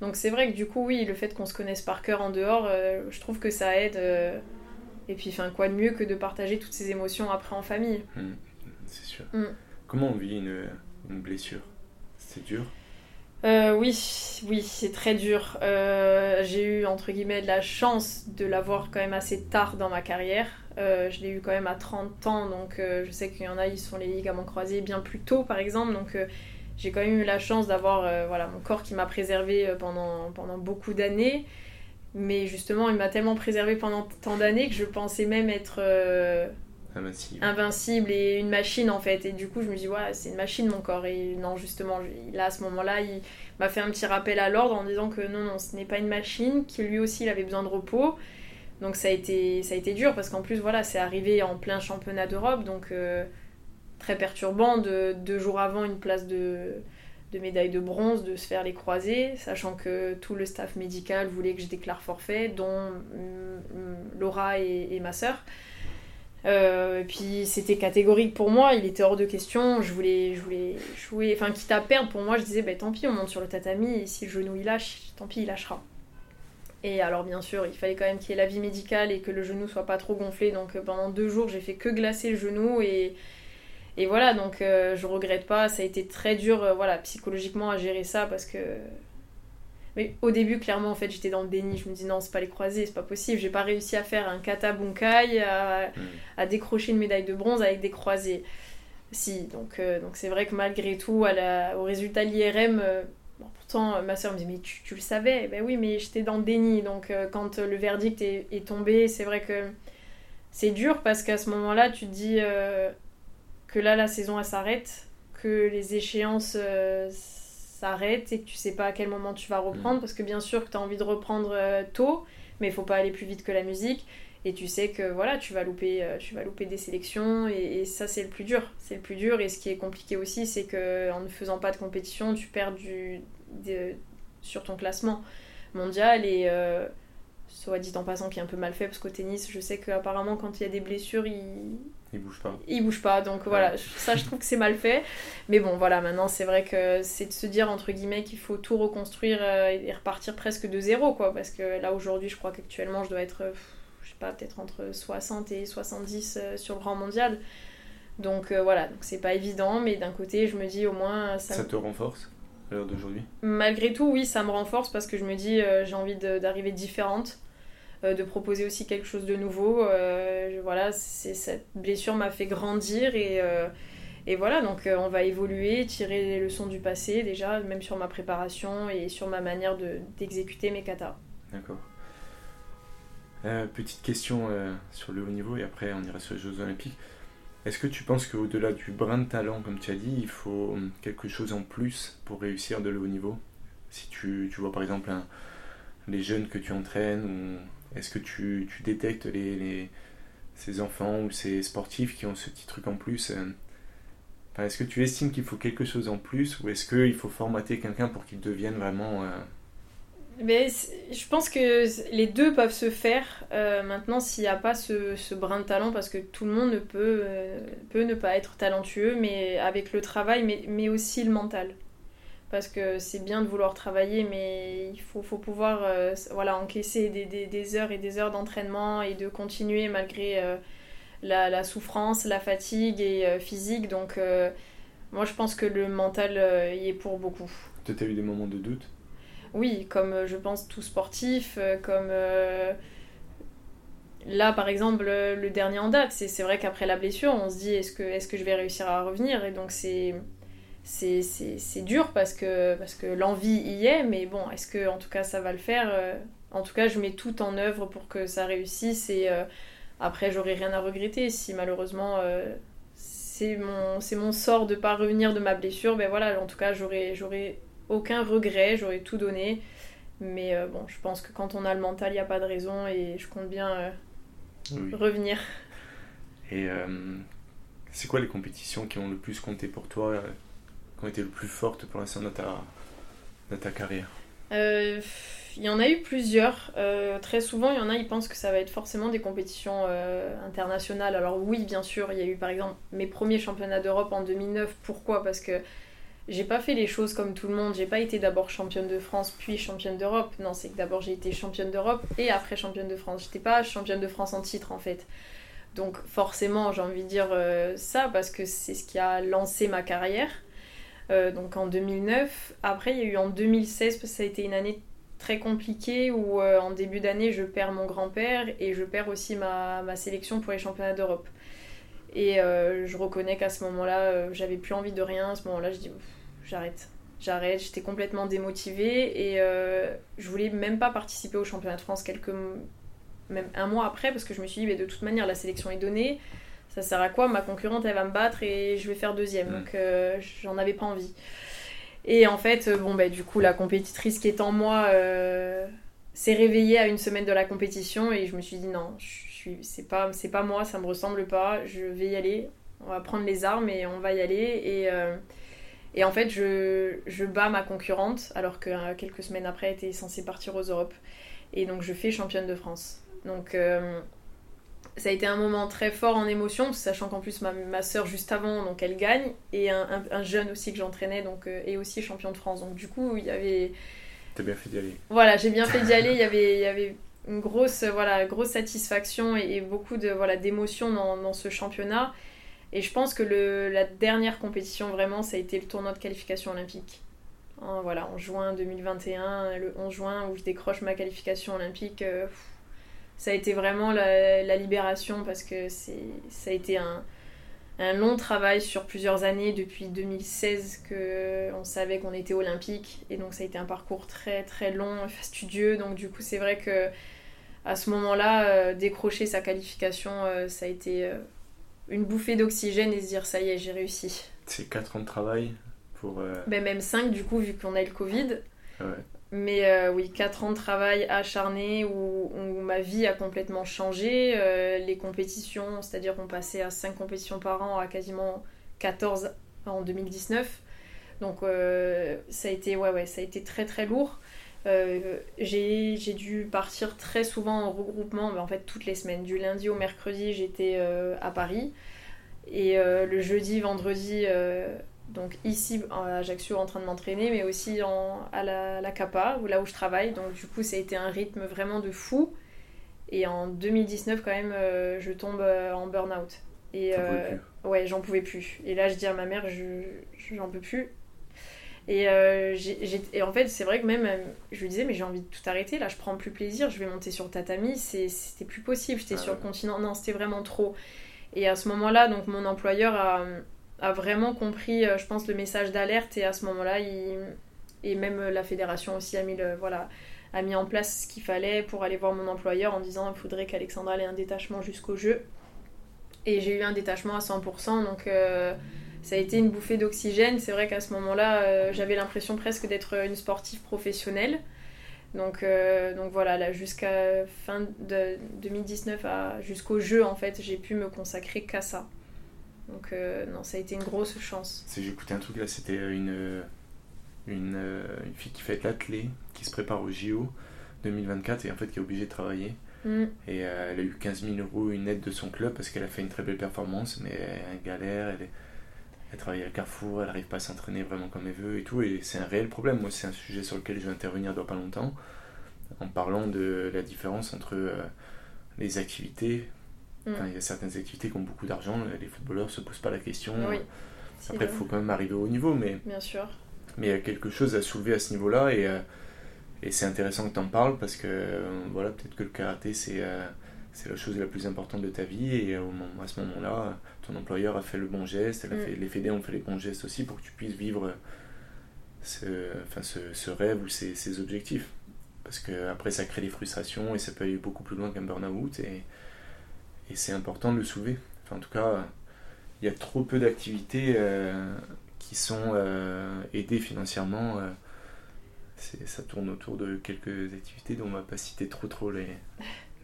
donc c'est vrai que du coup, oui, le fait qu'on se connaisse par cœur en dehors, euh, je trouve que ça aide. Euh, et puis, enfin, quoi de mieux que de partager toutes ces émotions après en famille mmh, C'est sûr. Mmh. Comment on vit une, une blessure? C'est dur? Euh, oui, oui, c'est très dur. j'ai eu entre guillemets de la chance de l'avoir quand même assez tard dans ma carrière. je l'ai eu quand même à 30 ans, donc je sais qu'il y en a, ils sont les ligaments croisés bien plus tôt par exemple. Donc j'ai quand même eu la chance d'avoir euh, voilà, mon corps qui m'a préservé euh, pendant, pendant beaucoup d'années. Mais justement, il m'a tellement préservé pendant tant d'années que je pensais même être euh, invincible. et une machine en fait. Et du coup, je me dis, ouais, c'est une machine mon corps. Et non, justement, là, à ce moment-là, il m'a fait un petit rappel à l'ordre en disant que non, non, ce n'est pas une machine, que lui aussi, il avait besoin de repos. Donc ça a été, ça a été dur parce qu'en plus, voilà, c'est arrivé en plein championnat d'Europe. Donc très perturbant de deux jours avant une place de, médaille de bronze, de se faire les croisés, sachant que tout le staff médical voulait que je déclare forfait, dont mm, Laura et, ma sœur. Euh, puis c'était catégorique pour moi, il était hors de question, je voulais, je voulais jouer, enfin quitte à perdre, pour moi je disais bah, tant pis on monte sur le tatami et si le genou il lâche, tant pis il lâchera. Et alors bien sûr il fallait quand même qu'il y ait l'avis médical et que le genou soit pas trop gonflé, donc euh, pendant deux jours j'ai fait que glacer le genou et et voilà, donc euh, je regrette pas, ça a été très dur euh, voilà, psychologiquement à gérer ça parce que. Mais au début, clairement, en fait, j'étais dans le déni. Je me dis non, c'est pas les croisés, c'est pas possible. J'ai pas réussi à faire un kata bunkai, à, mm. à, décrocher une médaille de bronze avec des croisés. Si, donc euh, donc c'est vrai que malgré tout, à la, au résultat de l'IRM, pourtant ma soeur me dit mais tu, tu le savais? Ben oui, mais j'étais dans le déni. Donc quand le verdict est, est tombé, c'est vrai que c'est dur parce qu'à ce moment-là, tu te dis que là la saison elle s'arrête, que les échéances euh, s'arrêtent et que tu sais pas à quel moment tu vas reprendre mm. parce que bien sûr que tu as envie de reprendre euh, tôt, mais il faut pas aller plus vite que la musique et tu sais que voilà tu vas louper euh, tu vas louper des sélections et, ça c'est le plus dur c'est le plus dur et ce qui est compliqué aussi c'est que en ne faisant pas de compétition tu perds du sur ton classement mondial et soit dit en passant, qui est un peu mal fait, parce qu'au tennis, je sais qu'apparemment, quand il y a des blessures, il. Il bouge pas. Il bouge pas, donc voilà, ça je trouve que c'est mal fait. Mais bon, voilà, maintenant c'est vrai que c'est de se dire, entre guillemets, qu'il faut tout reconstruire euh, et repartir presque de zéro, quoi. Parce que là aujourd'hui, je crois qu'actuellement, je dois être, je sais pas, peut-être entre 60 et 70 euh, sur le rang mondial. Donc euh, voilà, donc c'est pas évident, mais d'un côté, je me dis au moins. Ça, ça te renforce? À l'heure d'aujourd'hui Malgré tout, oui, ça me renforce parce que je me dis, j'ai envie d'arriver différente. Euh, de proposer aussi quelque chose de nouveau. Euh, voilà, cette blessure m'a fait grandir et, euh, et voilà, donc on va évoluer, tirer les leçons du passé déjà, même sur ma préparation et sur ma manière d'exécuter mes katas. D'accord. petite question sur le haut niveau et après on ira sur les Jeux Olympiques. Est-ce que tu penses qu'au-delà du brin de talent, comme tu as dit, il faut quelque chose en plus pour réussir de le haut niveau? Si tu, tu vois par exemple les jeunes que tu entraînes est-ce que tu, détectes les, ces enfants ou ces sportifs qui ont ce petit truc en plus euh, Est-ce que tu estimes qu'il faut quelque chose en plus ou est-ce qu'il faut formater quelqu'un pour qu'il devienne vraiment... Euh, mais je pense que les deux peuvent se faire. Euh, maintenant, s'il n'y a pas ce, ce, brin de talent, parce que tout le monde ne peut, peut ne pas être talentueux, mais avec le travail, mais, mais aussi le mental parce que c'est bien de vouloir travailler, mais il faut, faut pouvoir euh, voilà, encaisser des, des, des, heures et des heures d'entraînement et de continuer malgré euh, la, la, souffrance, la fatigue et euh, physique. Donc moi je pense que le mental y est pour beaucoup. Tu as eu des moments de doute? Oui, comme je pense tout sportif, comme là par exemple le dernier en date, c'est vrai qu'après la blessure on se dit est-ce que, est que je vais réussir à revenir? Et donc c'est dur parce que, l'envie y est, mais bon, est-ce que en tout cas ça va le faire euh, En tout cas, je mets tout en œuvre pour que ça réussisse et euh, après, j'aurai rien à regretter. Si malheureusement euh, c'est mon, mon sort de pas revenir de ma blessure, ben voilà, en tout cas, j'aurai aucun regret, j'aurai tout donné. Mais bon, je pense que quand on a le mental, il n'y a pas de raison et je compte bien revenir. Et c'est quoi les compétitions qui ont le plus compté pour toi ont été le plus fortes pour l'instant dans ta, dans ta carrière? Euh, Il y en a eu plusieurs. Euh, très souvent, il y en a, ils pensent que ça va être forcément des compétitions euh, internationales. Alors oui, bien sûr, il y a eu par exemple mes premiers championnats d'Europe en 2009. Pourquoi? Parce que j'ai pas fait les choses comme tout le monde. J'ai pas été d'abord championne de France puis championne d'Europe. Non, c'est que d'abord j'ai été championne d'Europe et après championne de France. J'étais pas championne de France en titre en fait. Donc forcément, j'ai envie de dire ça parce que c'est ce qui a lancé ma carrière. Euh, donc en 2009. Après, il y a eu en 2016, parce que ça a été une année très compliquée où euh, en début d'année, je perds mon grand-père et je perds aussi ma, ma sélection pour les championnats d'Europe. Et euh, je reconnais qu'à ce moment-là, j'avais plus envie de rien. À ce moment-là, je dis j'arrête. J'arrête, j'étais complètement démotivée et je voulais même pas participer au championnat de France quelques même un mois après parce que je me suis dit mais de toute manière la sélection est donnée ça sert à quoi? Ma concurrente, elle va me battre et je vais faire deuxième. Donc, euh, j'en avais pas envie. Et en fait, euh, bon, bah, du coup, la compétitrice qui est en moi euh, s'est réveillée à une semaine de la compétition et je me suis dit non, c'est pas, pas moi, ça me ressemble pas, je vais y aller. On va prendre les armes et on va y aller. Et, et en fait, je, je, bats ma concurrente alors que quelques semaines après, elle était censée partir aux Europes. Et donc, je fais championne de France. Donc, ça a été un moment très fort en émotion, sachant qu'en plus ma, ma soeur juste avant, donc elle gagne, et un, un, jeune aussi que j'entraînais, donc euh, est aussi champion de France. Donc du coup, il y avait. T'as bien fait d'y aller. Voilà, j'ai bien fait d'y aller. Il y avait, il y avait une grosse, voilà, grosse satisfaction et, beaucoup de voilà d'émotions dans, ce championnat. Et je pense que le, la dernière compétition vraiment, ça a été le tournoi de qualification olympique. En, voilà, en juin 2021, le 11 juin, où je décroche ma qualification olympique. Euh, ça a été vraiment la, libération parce que ça a été un, long travail sur plusieurs années depuis 2016 que on savait qu'on était olympique et donc ça a été un parcours très très long fastidieux. Donc du coup c'est vrai que à ce moment-là euh, décrocher sa qualification euh, ça a été euh, une bouffée d'oxygène et se dire ça y est j'ai réussi. C'est 4 ans de travail pour ben, même 5 du coup vu qu'on a eu le Covid. Ouais. Mais euh, oui, 4 ans de travail acharné où, ma vie a complètement changé. Euh, les compétitions, c'est-à-dire qu'on passait à 5 compétitions par an à quasiment 14 en 2019. Donc euh, ça, a été, ouais, ouais, ça a été très très lourd. j'ai dû partir très souvent en regroupement, mais en fait toutes les semaines. Du lundi au mercredi, j'étais à Paris. Et le jeudi, vendredi, donc ici à Ajaccio en train de m'entraîner, mais aussi en, à la, la CAPA, là où je travaille. Donc du coup, ça a été un rythme vraiment de fou. Et en 2019, quand même, euh, je tombe euh, en burn-out. Et euh, ouais, j'en pouvais plus. Et là, je dis à ma mère, je j'en peux plus. Et, et, en fait, c'est vrai que même, je lui disais, mais j'ai envie de tout arrêter. Là, je prends plus plaisir. Je vais monter sur tatami. C'était plus possible. J'étais ah sur le continent. Non, c'était vraiment trop. Et à ce moment-là, donc mon employeur a, a vraiment compris, je pense, le message d'alerte. Et à ce moment-là, et même la fédération aussi a mis voilà a mis en place ce qu'il fallait pour aller voir mon employeur en disant il faudrait qu'Alexandra ait un détachement jusqu'au jeu. Et j'ai eu un détachement à 100%, donc euh, ça a été une bouffée d'oxygène. C'est vrai qu'à ce moment-là, euh, j'avais l'impression presque d'être une sportive professionnelle. Donc, euh, donc voilà, là, jusqu'à fin de 2019, jusqu'au jeu, en fait, j'ai pu me consacrer qu'à ça. Donc non, ça a été une grosse chance. J'ai écouté un truc là, c'était une, une, une, fille qui fait l'athlé qui se prépare au JO 2024 et en fait qui est obligée de travailler. Mm. Et euh, elle a eu 15 000 euros une aide de son club parce qu'elle a fait une très belle performance, mais elle galère, elle, elle travaille à Carrefour, elle n'arrive pas à s'entraîner vraiment comme elle veut et tout. Et c'est un réel problème. Moi, c'est un sujet sur lequel je vais intervenir dans pas longtemps en parlant de la différence entre euh, les activités. Mm. il y a certaines activités qui ont beaucoup d'argent, les footballeurs ne se posent pas la question. Après, il faut quand même arriver au niveau, mais, Bien sûr. mais il y a quelque chose à soulever à ce niveau-là. Et, euh, et c'est intéressant que tu en parles parce que euh, voilà, peut-être que le karaté c'est euh, c'est la chose la plus importante de ta vie et au moment, à ce moment-là, ton employeur a fait le bon geste, elle a mm. les fédés ont fait les bons gestes aussi pour que tu puisses vivre ce, enfin, ce, ce rêve ou ces, ces, objectifs. Parce que après ça crée des frustrations et ça peut aller beaucoup plus loin qu'un burn-out et, et c'est important de le soulever. Enfin, en tout cas, il y a trop peu d'activités euh, qui sont aidées financièrement ça tourne autour de quelques activités dont on va pas citer trop trop les,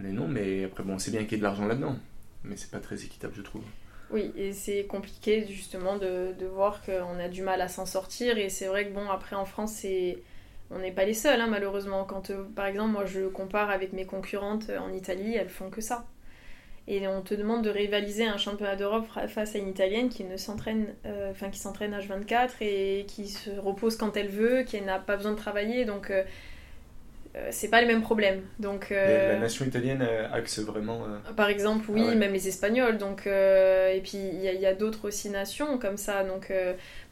les noms, mais après bon, c'est bien qu'il y ait de l'argent là-dedans, mais c'est pas très équitable je trouve. Oui, et c'est compliqué justement de, de voir qu'on a du mal à s'en sortir, et c'est vrai que bon, après en France, on n'est pas les seuls hein, malheureusement. Quand euh, par exemple, moi je compare avec mes concurrentes en Italie, elles font que ça et on te demande de rivaliser un championnat d'Europe face à une italienne qui ne s'entraîne euh, enfin qui s'entraîne H24 et qui se repose quand elle veut qui n'a pas besoin de travailler. Donc euh, euh, c'est pas les mêmes problèmes donc la nation italienne axe vraiment par exemple oui ah même les espagnols. Donc et puis il y a, d'autres aussi nations comme ça. Donc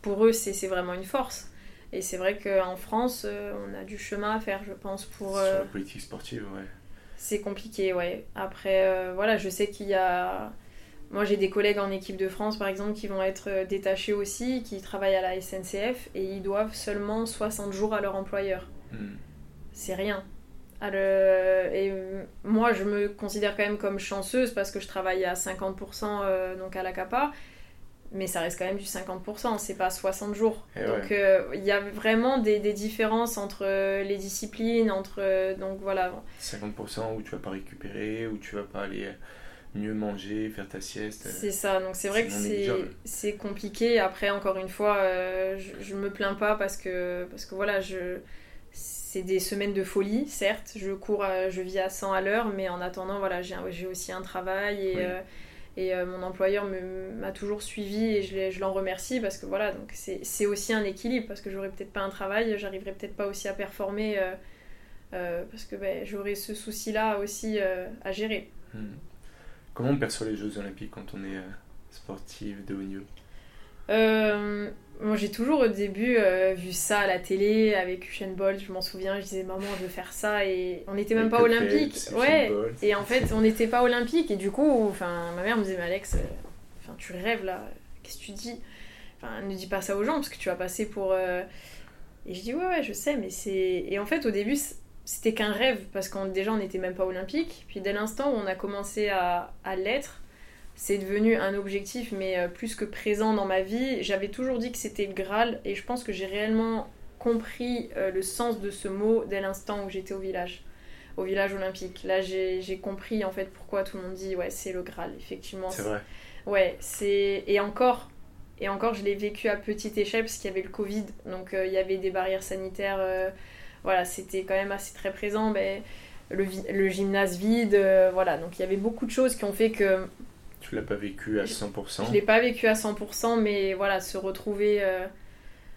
pour eux c'est vraiment une force. Et c'est vrai qu'en France on a du chemin à faire je pense pour sur la politique sportive ouais c'est compliqué, ouais. Après, euh, voilà, je sais qu'il y a. Moi, j'ai des collègues en équipe de France, par exemple, qui vont être euh, détachés aussi, qui travaillent à la SNCF et ils doivent seulement 60 jours à leur employeur. Hmm. C'est rien. Et moi, je me considère quand même comme chanceuse parce que je travaille à 50% euh, donc à la CAPA mais ça reste quand même du 50%, c'est pas 60 jours. Eh donc euh, il y a vraiment des, des, différences entre euh, les disciplines, entre... Euh, donc voilà. 50% où tu vas pas récupérer, où tu vas pas aller mieux manger, faire ta sieste. C'est ça, donc c'est vrai que c'est compliqué. Après, encore une fois, je, je, me plains pas parce que, parce que voilà, je... C'est des semaines de folie, certes. Je cours, je vis à 100 à l'heure, mais en attendant, voilà, j'ai aussi un travail et, et euh, mon employeur m'a toujours suivi et je, l'en remercie parce que voilà, donc c'est aussi un équilibre parce que j'aurais peut-être pas un travail, j'arriverais peut-être pas aussi à performer euh, euh, parce que ben, j'aurais ce souci-là aussi à gérer. Hmm. Comment on perçoit les Jeux Olympiques quand on est sportif de haut niveau? Moi, j'ai toujours au début euh, vu ça à la télé avec Usain Bolt, je m'en souviens, je disais maman, je veux faire ça et on n'était même pas olympique. Ouais. Et en fait, on n'était pas olympique et du coup, enfin, ma mère me disait mais Alex, euh, enfin, tu rêves là, qu'est-ce que tu dis? Enfin, ne dis pas ça aux gens parce que tu vas passer pour euh, et je dis ouais, ouais, je sais, mais c'est et en fait au début c'était qu'un rêve parce qu'on déjà on n'était même pas olympique. Puis dès l'instant où on a commencé à, à l'être, c'est devenu un objectif, mais euh, plus que présent dans ma vie. J'avais toujours dit que c'était le Graal, et je pense que j'ai réellement compris euh, le sens de ce mot dès l'instant où j'étais au village, au village olympique. Là, j'ai compris en fait pourquoi tout le monde dit ouais, c'est le Graal, effectivement. C'est vrai. Ouais, c'est. Et encore, et encore, je l'ai vécu à petite échelle parce qu'il y avait le Covid, donc euh, il y avait des barrières sanitaires voilà, c'était quand même assez très présent. Mais le, le gymnase vide, voilà. Donc il y avait beaucoup de choses qui ont fait que. Tu l'as pas vécu à 100% Je, l'ai pas vécu à 100%, mais voilà, se retrouver.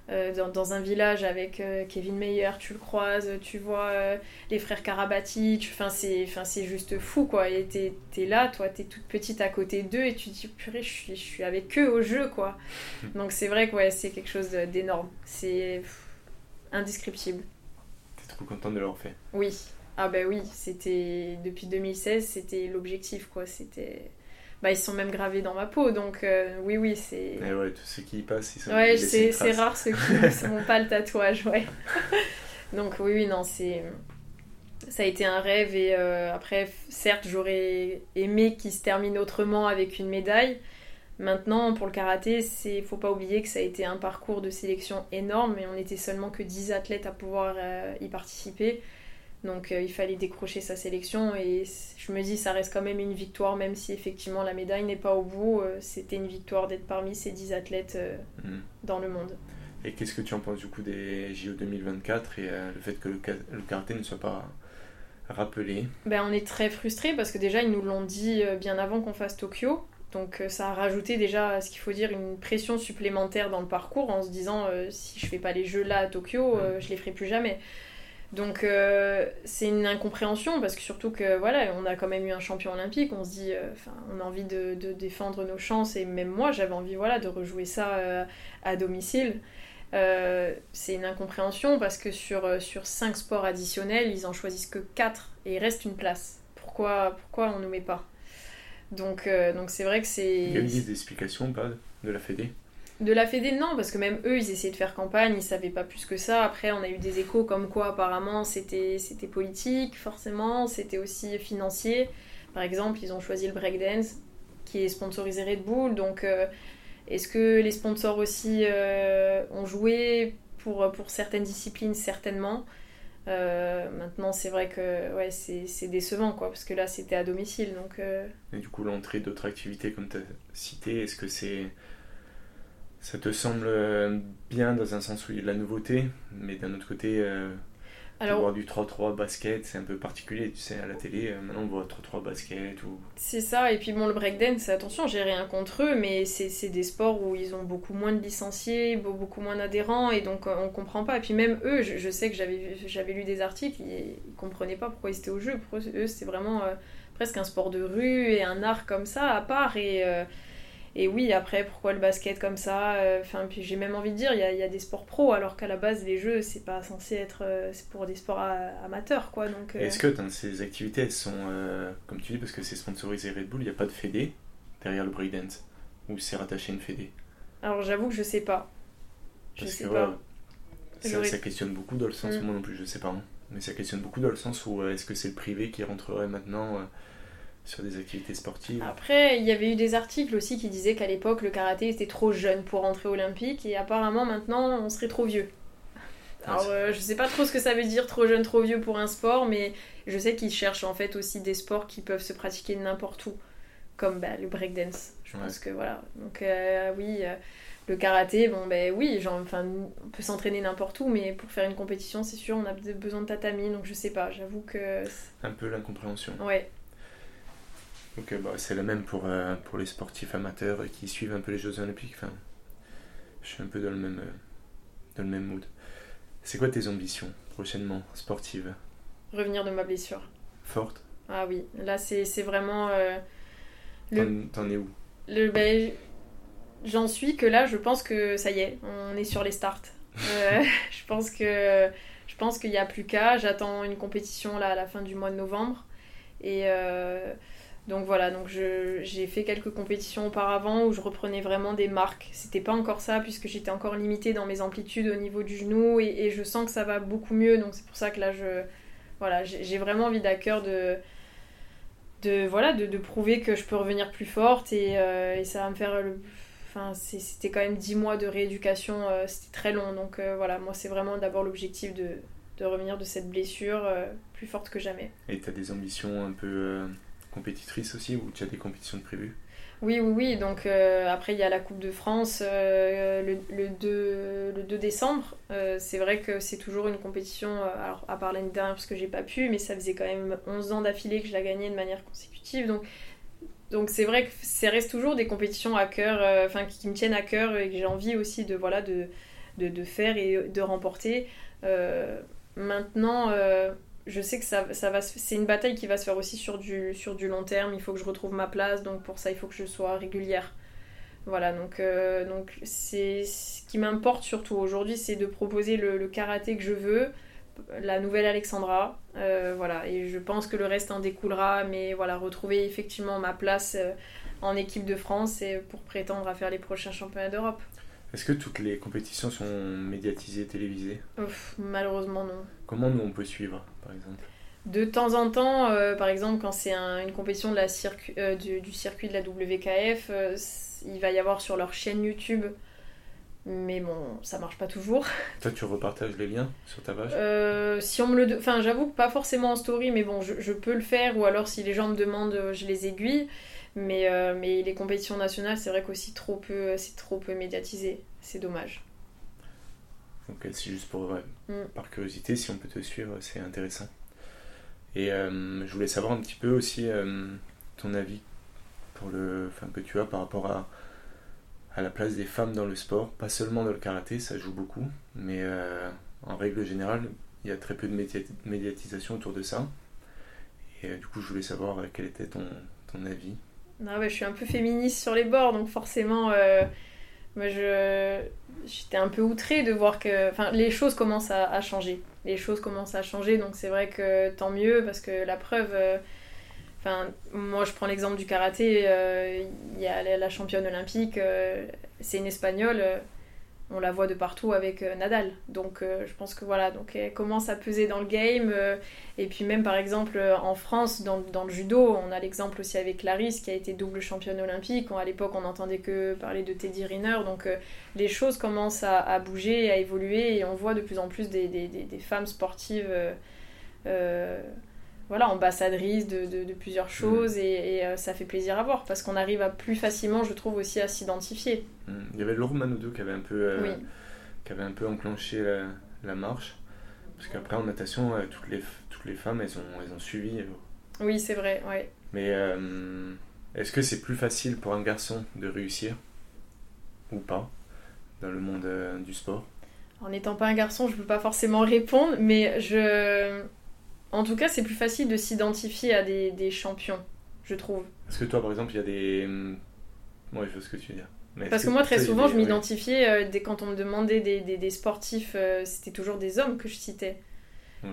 Euh, dans, un village avec euh, Kevin Meyer, tu le croises, tu vois euh, les frères Karabatic, enfin c'est juste fou quoi. Et t'es es là, toi t'es toute petite à côté d'eux et tu te dis purée, je suis, je suis avec eux au jeu quoi. [laughs] Donc c'est vrai que ouais, c'est quelque chose d'énorme. C'est indescriptible. T'es trop contente de l'avoir fait Oui. Ah bah oui, c'était depuis 2016, c'était l'objectif quoi. C'était bah, ils sont même gravés dans ma peau. Donc euh, oui, oui, c'est... Et ouais, tous ceux qui y passent, ils sont... Ouais, c'est, rare ceux qui n'ont pas le tatouage, ouais. [laughs] donc oui, oui, non, c'est... Ça a été un rêve et euh, après, certes, j'aurais aimé qu'il se termine autrement avec une médaille. Maintenant, pour le karaté, il faut pas oublier que ça a été un parcours de sélection énorme et on était seulement que 10 athlètes à pouvoir euh, y participer. Donc euh, il fallait décrocher sa sélection et je me dis ça reste quand même une victoire même si effectivement la médaille n'est pas au bout. Euh, c'était une victoire d'être parmi ces 10 athlètes euh, mm. dans le monde. Et qu'est-ce que tu en penses du coup des JO 2024 et le fait que le, le, karaté ne soit pas rappelé? Ben, On est très frustrés parce que déjà ils nous l'ont dit bien avant qu'on fasse Tokyo. Donc ça a rajouté déjà, ce qu'il faut dire, une pression supplémentaire dans le parcours en se disant si je fais pas les jeux là à Tokyo, mm. je les ferai plus jamais. Donc euh, c'est une incompréhension parce que surtout que voilà, on a quand même eu un champion olympique, on se dit, euh, enfin, on a envie de, défendre nos chances et même moi j'avais envie voilà de rejouer ça euh, à domicile. c'est une incompréhension parce que sur, sur 5 sports additionnels, ils en choisissent que 4 et il reste une place. Pourquoi, pourquoi on ne nous met pas? Donc donc c'est vrai que c'est... Il y a eu des explications pas de la Fédé? De la Fédé, non, parce que même eux, ils essayaient de faire campagne, ils savaient pas plus que ça. Après, on a eu des échos comme quoi, apparemment, c'était politique, forcément, c'était aussi financier. Par exemple, ils ont choisi le breakdance, qui est sponsorisé Red Bull. Donc, euh, est-ce que les sponsors aussi euh, ont joué pour, pour certaines disciplines? Certainement. Euh, maintenant, c'est vrai que ouais, c'est décevant, quoi, parce que là, c'était à domicile. Donc, Et du coup, l'entrée d'autres activités, comme tu as cité, est-ce que c'est ça te semble euh, bien dans un sens où il y a de la nouveauté, mais d'un autre côté, euh, Alors, voir du 3-3 basket, c'est un peu particulier, tu sais, à la télé, euh, maintenant on voit 3-3 basket ou... C'est ça, et puis bon, le breakdance, attention, j'ai rien contre eux, mais c'est des sports où ils ont beaucoup moins de licenciés, beaucoup moins d'adhérents, et donc on comprend pas. Et puis même eux, je, sais que j'avais lu des articles, ils, ils, comprenaient pas pourquoi ils étaient au jeu, pour eux, c'était vraiment presque un sport de rue et un art comme ça à part, et et oui, après, pourquoi le basket comme ça euh, Enfin, puis j'ai même envie de dire, il y a, y a, des sports pros, alors qu'à la base, les jeux, c'est pas censé être. Euh, c'est pour des sports amateurs, quoi. Donc. Euh. Est-ce que dans ces activités, elles sont, comme tu dis, parce que c'est sponsorisé Red Bull, il n'y a pas de fédé derrière le breakdance Ou c'est rattaché à une fédé? Alors j'avoue que je sais pas. Je parce sais que, pas. ça, questionne beaucoup dans le sens, moi non plus, je sais pas. Hein. mais ça questionne beaucoup dans le sens où est-ce que c'est le privé qui rentrerait maintenant sur des activités sportives. Après, il y avait eu des articles aussi qui disaient qu'à l'époque, le karaté était trop jeune pour entrer olympique et apparemment maintenant, on serait trop vieux. Alors, euh, je sais pas trop ce que ça veut dire trop jeune, trop vieux pour un sport, mais je sais qu'ils cherchent en fait aussi des sports qui peuvent se pratiquer n'importe où, comme bah, le breakdance. Je pense que voilà. Donc, euh, oui, euh, le karaté, bon, ben oui, genre, enfin, on peut s'entraîner n'importe où, mais pour faire une compétition, c'est sûr, on a besoin de tatami, donc je sais pas, j'avoue que. Un peu l'incompréhension. Ouais, donc bah, c'est le même pour, euh, pour les sportifs amateurs qui suivent un peu les Jeux Olympiques. Enfin, je suis un peu dans le même, euh, dans le même mood. C'est quoi tes ambitions prochainement sportives? Revenir de ma blessure. Forte? Ah oui, là c'est vraiment. Euh, T'en es où? le, ben, J'en suis que là, je pense que ça y est, on est sur les starts. [laughs] je pense que je pense qu'il n'y a plus qu'à. J'attends une compétition là à la fin du mois de novembre. Et donc voilà, donc j'ai fait quelques compétitions auparavant où je reprenais vraiment des marques. C'était pas encore ça puisque j'étais encore limitée dans mes amplitudes au niveau du genou et, je sens que ça va beaucoup mieux. Donc c'est pour ça que là, je, voilà, j'ai vraiment envie à de, de, voilà, de, prouver que je peux revenir plus forte et, euh, ça va me faire... Le, enfin, c'était quand même 10 mois de rééducation, euh, c'était très long. Donc euh, voilà, moi c'est vraiment d'abord l'objectif de, de, revenir de cette blessure plus forte que jamais. Et tu as des ambitions un peu compétitrice aussi ou tu as des compétitions prévues? Oui, oui, oui. Donc euh, après, il y a la Coupe de France euh, le, le 2, le 2 décembre. Euh, c'est vrai que c'est toujours une compétition, alors à part l'année dernière parce que j'ai pas pu, mais ça faisait quand même 11 ans d'affilée que je la gagnais de manière consécutive. Donc donc c'est vrai que ça reste toujours des compétitions à cœur, enfin qui, me tiennent à cœur et que j'ai envie aussi de, voilà, de, de, de faire et de remporter. maintenant je sais que ça, ça va c'est une bataille qui va se faire aussi sur du, sur du long terme. Il faut que je retrouve ma place, donc pour ça, il faut que je sois régulière. Voilà, donc euh, donc c'est ce qui m'importe surtout aujourd'hui, c'est de proposer le, karaté que je veux, la nouvelle Alexandra. Euh, voilà, et je pense que le reste en découlera, mais voilà, retrouver effectivement ma place euh, en équipe de France et pour prétendre à faire les prochains championnats d'Europe. Est-ce que toutes les compétitions sont médiatisées, télévisées? Malheureusement non. Comment nous on peut suivre par exemple? De temps en temps, euh, par exemple, quand c'est une compétition de la euh, du, circuit de la WKF, euh, il va y avoir sur leur chaîne YouTube. Mais bon, ça marche pas toujours. [laughs] Toi, tu repartages les liens sur ta page? Si on me le, enfin, j'avoue que pas forcément en story, mais bon, je, je, peux le faire. Ou alors, si les gens me demandent, je les aiguille. Mais, mais les compétitions nationales, c'est vrai qu'aussi trop peu, c'est trop peu médiatisé. C'est dommage. Ok, c'est juste pour, mm. par curiosité, si on peut te suivre, c'est intéressant. Et euh, je voulais savoir un petit peu aussi euh, ton avis pour le, enfin, que tu as par rapport à, à la place des femmes dans le sport, pas seulement dans le karaté, ça joue beaucoup, mais en règle générale, il y a très peu de médiatisation autour de ça. Et du coup, je voulais savoir quel était ton, ton avis non, je suis un peu féministe sur les bords, donc forcément, euh, moi, je, j'étais un peu outrée de voir que enfin, les choses commencent à, changer. Les choses commencent à changer, donc c'est vrai que tant mieux, parce que la preuve, euh, moi je prends l'exemple du karaté, euh, il y a la championne olympique, c'est une espagnole on la voit de partout avec euh, Nadal. Donc euh, je pense que voilà, donc elle commence à peser dans le game. Euh, et puis même par exemple en France, dans, le judo, on a l'exemple aussi avec Clarisse qui a été double championne olympique. À l'époque, on n'entendait que parler de Teddy Riner. Donc les choses commencent à, bouger, à évoluer et on voit de plus en plus des, des femmes sportives voilà, ambassadrice de, de, plusieurs choses mm. et, euh, ça fait plaisir à voir parce qu'on arrive à plus facilement, je trouve, aussi à s'identifier. Mm. Il y avait Laure Manodou qui avait un peu, euh, qui avait un peu enclenché la, marche parce qu'après en natation, euh, toutes, les, toutes les femmes, elles ont, elles ont suivi. Oui, c'est vrai, ouais. Mais est-ce que c'est plus facile pour un garçon de réussir ou pas dans le monde du sport? En n'étant pas un garçon, je ne peux pas forcément répondre, mais je en tout cas, c'est plus facile de s'identifier à des, champions, je trouve. Parce que toi, par exemple, il y a des. Moi, je vois ce que tu veux dire. Parce que, moi, très souvent, je m'identifiais, euh, quand on me demandait des, sportifs, euh, c'était toujours des hommes que je citais.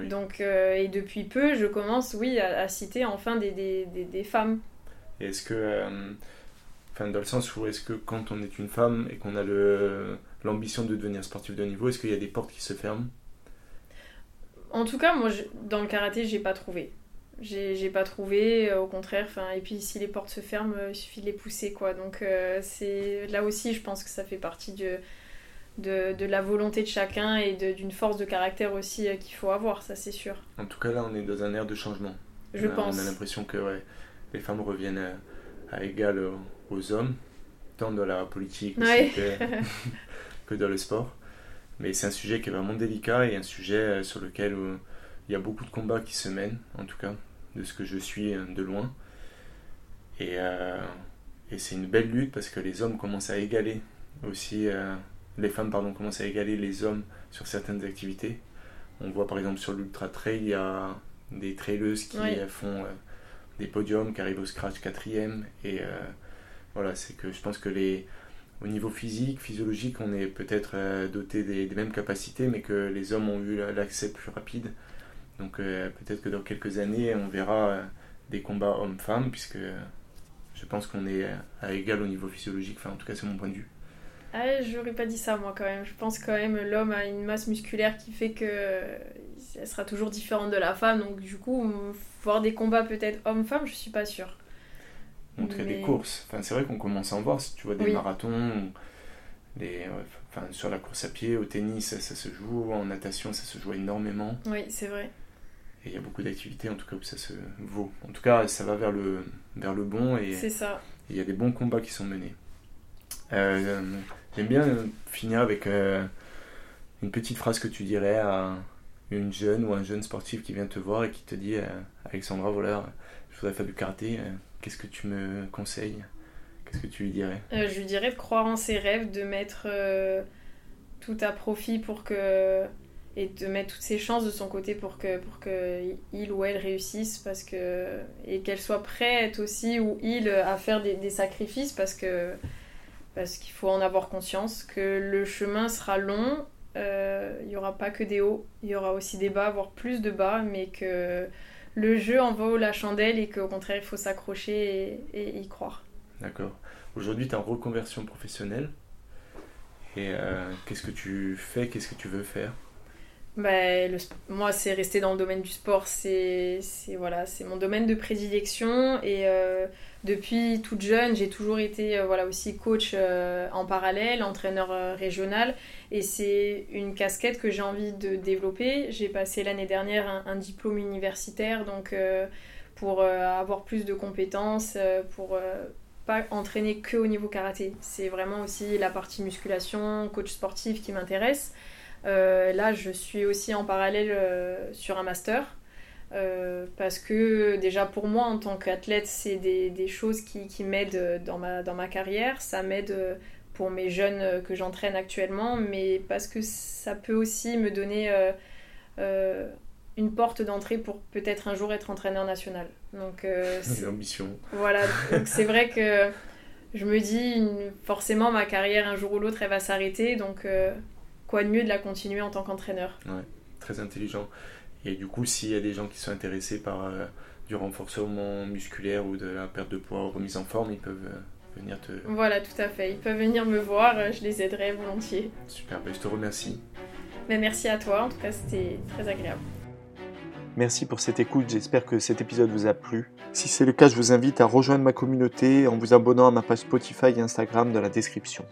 Donc, euh, et depuis peu, je commence, oui, à, citer enfin des, femmes. Et est-ce que. Enfin, dans le sens où est-ce que quand on est une femme et qu'on a l'ambition de devenir sportif de haut niveau, est-ce qu'il y a des portes qui se ferment? En tout cas, moi, dans le karaté, j'ai pas trouvé. J'ai pas trouvé, euh, au contraire. Et puis, si les portes se ferment, euh, il suffit de les pousser, quoi. Donc, euh, c'est là aussi, je pense que ça fait partie de, de, la volonté de chacun et d'une force de caractère aussi qu'il faut avoir, ça, c'est sûr. En tout cas, là, on est dans un air de changement. Je pense. On a l'impression que les femmes reviennent à, égal aux hommes, tant dans la politique [laughs] que dans le sport. Mais c'est un sujet qui est vraiment délicat et un sujet euh, sur lequel euh, il y a beaucoup de combats qui se mènent, en tout cas, de ce que je suis euh, de loin. Et, et c'est une belle lutte parce que les hommes commencent à égaler aussi, les femmes pardon, commencent à égaler les hommes sur certaines activités. On voit par exemple sur l'ultra trail, il y a des traileuses qui font des podiums, qui arrivent au scratch quatrième. Et voilà, c'est que je pense que les, au niveau physique, physiologique, on est peut-être euh, doté des, mêmes capacités, mais que les hommes ont eu l'accès plus rapide. Donc euh, peut-être que dans quelques années, on verra euh, des combats hommes-femmes, puisque je pense qu'on est à égal au niveau physiologique. Enfin, en tout cas, c'est mon point de vue. Ah, j'aurais pas dit ça moi quand même. Je pense quand même l'homme a une masse musculaire qui fait que elle sera toujours différente de la femme. Donc du coup, voir des combats peut-être homme-femme, je suis pas sûre montrer des courses. Enfin, c'est vrai qu'on commence à en voir. Si tu vois des marathons, les, enfin, sur la course à pied, au tennis, ça, se joue. En natation, ça se joue énormément. Oui, c'est vrai. Et il y a beaucoup d'activités, en tout cas, où ça se vaut. En tout cas, ça va vers le, vers le bon. Et, il y a des bons combats qui sont menés. J'aime bien finir avec une petite phrase que tu dirais à une jeune ou un jeune sportif qui vient te voir et qui te dit Alexandra, voilà, je voudrais faire du karaté, qu'est-ce que tu me conseilles? Qu'est-ce que tu lui dirais? Je lui dirais de croire en ses rêves, de mettre tout à profit pour que et de mettre toutes ses chances de son côté pour que pour que il ou elle réussisse parce que et qu'elle soit prête aussi ou il à faire des, sacrifices parce que parce qu'il faut en avoir conscience que le chemin sera long euh, il n'y aura pas que des hauts il y aura aussi des bas voire plus de bas mais que le jeu en vaut la chandelle et qu'au contraire il faut s'accrocher et, y croire. D'accord. Aujourd'hui tu es en reconversion professionnelle. Et euh, qu'est-ce que tu fais? Qu'est-ce que tu veux faire? Bah, moi, c'est rester dans le domaine du sport, c'est voilà, mon domaine de prédilection. Et euh, depuis toute jeune, j'ai toujours été euh, voilà, aussi coach euh, en parallèle, entraîneur régional. Et c'est une casquette que j'ai envie de développer. J'ai passé l'année dernière un, un, diplôme universitaire donc, pour avoir plus de compétences, pour pas entraîner que au niveau karaté. C'est vraiment aussi la partie musculation, coach sportif qui m'intéresse. Euh, là, je suis aussi en parallèle euh, sur un master. Euh, parce que déjà pour moi en tant qu'athlète c'est des, des, choses qui, qui m'aident dans ma, dans ma carrière, ça m'aide pour mes jeunes que j'entraîne actuellement, mais parce que ça peut aussi me donner une porte d'entrée pour peut-être un jour être entraîneur national. Donc [laughs] c'est l'ambition. Voilà, donc c'est vrai que je me dis forcément ma carrière un jour ou l'autre elle va s'arrêter, donc quoi de mieux de la continuer en tant qu'entraîneur? Ouais, très intelligent. Et du coup, s'il y a des gens qui sont intéressés par euh, du renforcement musculaire ou de la perte de poids ou remise en forme, ils peuvent euh, venir te... Voilà, tout à fait. Ils peuvent venir me voir, je les aiderai volontiers. Super, ben, je te remercie. Mais merci à toi, en tout cas c'était très agréable. Merci pour cette écoute, j'espère que cet épisode vous a plu. Si c'est le cas, je vous invite à rejoindre ma communauté en vous abonnant à ma page Spotify et Instagram dans la description.